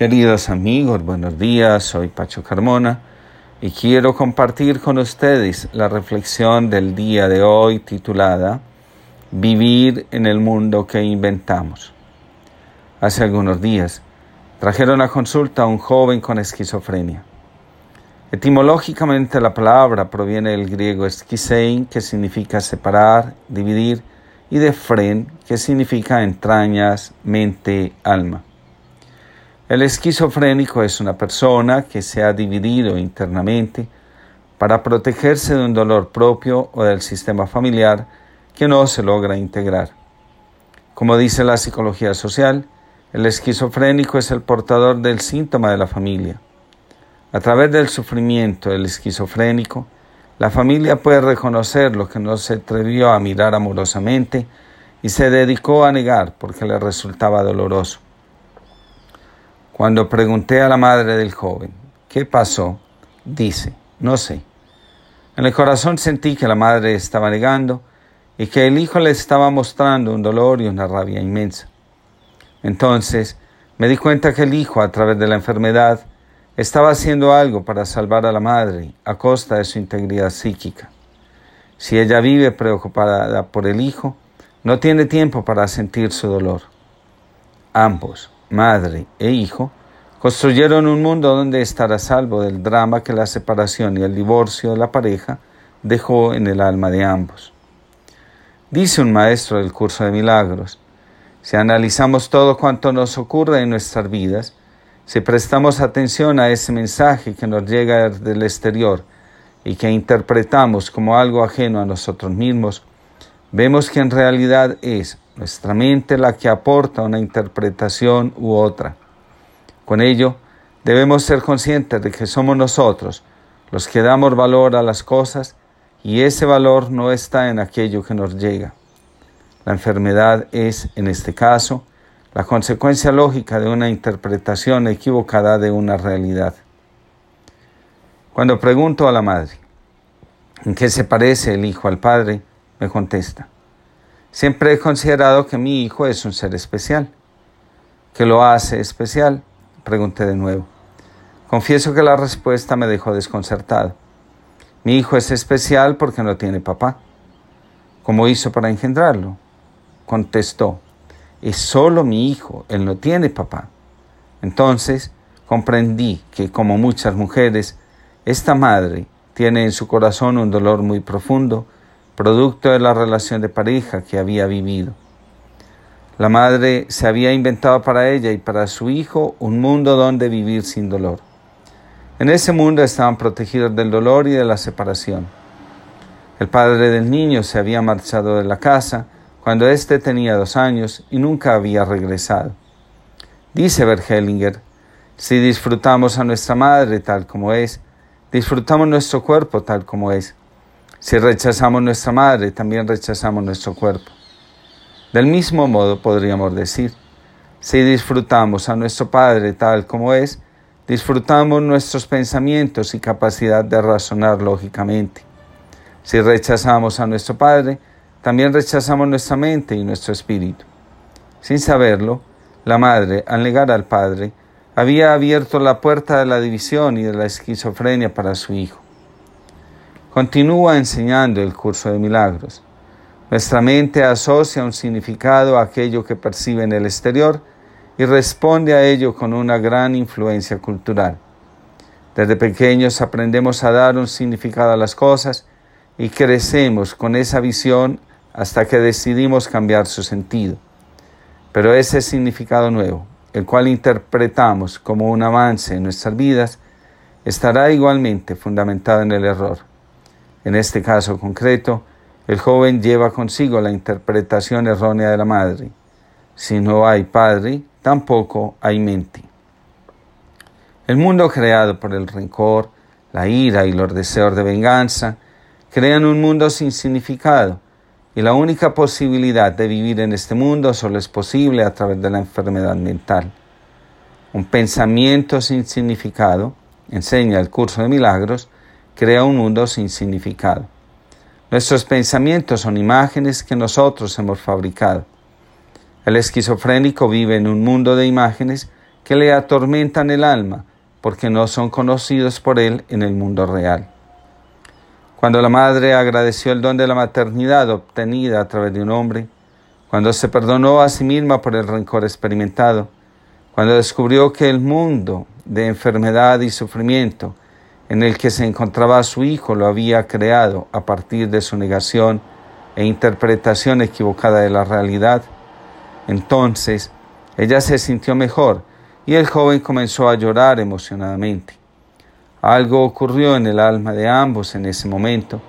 Queridos amigos, buenos días, soy Pacho Carmona y quiero compartir con ustedes la reflexión del día de hoy titulada Vivir en el mundo que inventamos. Hace algunos días trajeron a consulta a un joven con esquizofrenia. Etimológicamente la palabra proviene del griego esquisein, que significa separar, dividir, y de fren, que significa entrañas, mente, alma. El esquizofrénico es una persona que se ha dividido internamente para protegerse de un dolor propio o del sistema familiar que no se logra integrar. Como dice la psicología social, el esquizofrénico es el portador del síntoma de la familia. A través del sufrimiento del esquizofrénico, la familia puede reconocer lo que no se atrevió a mirar amorosamente y se dedicó a negar porque le resultaba doloroso. Cuando pregunté a la madre del joven, ¿qué pasó? Dice, no sé. En el corazón sentí que la madre estaba negando y que el hijo le estaba mostrando un dolor y una rabia inmensa. Entonces me di cuenta que el hijo, a través de la enfermedad, estaba haciendo algo para salvar a la madre a costa de su integridad psíquica. Si ella vive preocupada por el hijo, no tiene tiempo para sentir su dolor. Ambos, madre e hijo, construyeron un mundo donde estar a salvo del drama que la separación y el divorcio de la pareja dejó en el alma de ambos. Dice un maestro del curso de milagros, si analizamos todo cuanto nos ocurre en nuestras vidas, si prestamos atención a ese mensaje que nos llega del exterior y que interpretamos como algo ajeno a nosotros mismos, vemos que en realidad es nuestra mente la que aporta una interpretación u otra. Con ello, debemos ser conscientes de que somos nosotros los que damos valor a las cosas y ese valor no está en aquello que nos llega. La enfermedad es, en este caso, la consecuencia lógica de una interpretación equivocada de una realidad. Cuando pregunto a la madre, ¿en qué se parece el hijo al padre? me contesta, siempre he considerado que mi hijo es un ser especial. ¿Qué lo hace especial? Pregunté de nuevo. Confieso que la respuesta me dejó desconcertado. Mi hijo es especial porque no tiene papá. ¿Cómo hizo para engendrarlo? Contestó, es solo mi hijo, él no tiene papá. Entonces comprendí que, como muchas mujeres, esta madre tiene en su corazón un dolor muy profundo, producto de la relación de pareja que había vivido. La madre se había inventado para ella y para su hijo un mundo donde vivir sin dolor. En ese mundo estaban protegidos del dolor y de la separación. El padre del niño se había marchado de la casa cuando éste tenía dos años y nunca había regresado. Dice Bergelinger, si disfrutamos a nuestra madre tal como es, disfrutamos nuestro cuerpo tal como es. Si rechazamos nuestra madre, también rechazamos nuestro cuerpo. Del mismo modo podríamos decir, si disfrutamos a nuestro Padre tal como es, disfrutamos nuestros pensamientos y capacidad de razonar lógicamente. Si rechazamos a nuestro Padre, también rechazamos nuestra mente y nuestro espíritu. Sin saberlo, la madre, al negar al Padre, había abierto la puerta de la división y de la esquizofrenia para su hijo. Continúa enseñando el curso de milagros. Nuestra mente asocia un significado a aquello que percibe en el exterior y responde a ello con una gran influencia cultural. Desde pequeños aprendemos a dar un significado a las cosas y crecemos con esa visión hasta que decidimos cambiar su sentido. Pero ese significado nuevo, el cual interpretamos como un avance en nuestras vidas, estará igualmente fundamentado en el error. En este caso concreto, el joven lleva consigo la interpretación errónea de la madre. Si no hay padre, tampoco hay mente. El mundo creado por el rencor, la ira y los deseos de venganza crean un mundo sin significado y la única posibilidad de vivir en este mundo solo es posible a través de la enfermedad mental. Un pensamiento sin significado, enseña el curso de milagros, crea un mundo sin significado. Nuestros pensamientos son imágenes que nosotros hemos fabricado. El esquizofrénico vive en un mundo de imágenes que le atormentan el alma porque no son conocidos por él en el mundo real. Cuando la madre agradeció el don de la maternidad obtenida a través de un hombre, cuando se perdonó a sí misma por el rencor experimentado, cuando descubrió que el mundo de enfermedad y sufrimiento en el que se encontraba su hijo lo había creado a partir de su negación e interpretación equivocada de la realidad, entonces ella se sintió mejor y el joven comenzó a llorar emocionadamente. Algo ocurrió en el alma de ambos en ese momento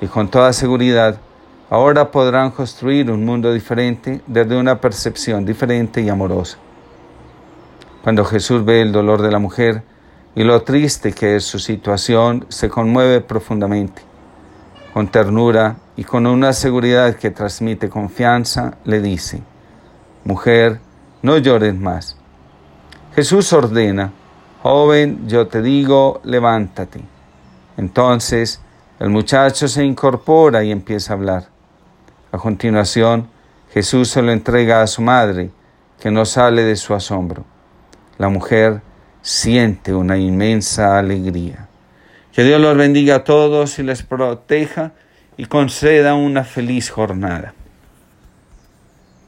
y con toda seguridad ahora podrán construir un mundo diferente desde una percepción diferente y amorosa. Cuando Jesús ve el dolor de la mujer y lo triste que es su situación, se conmueve profundamente. Con ternura y con una seguridad que transmite confianza, le dice, Mujer, no llores más. Jesús ordena, joven, yo te digo, levántate. Entonces el muchacho se incorpora y empieza a hablar. A continuación, Jesús se lo entrega a su madre, que no sale de su asombro. La mujer siente una inmensa alegría. Que Dios los bendiga a todos y les proteja y conceda una feliz jornada.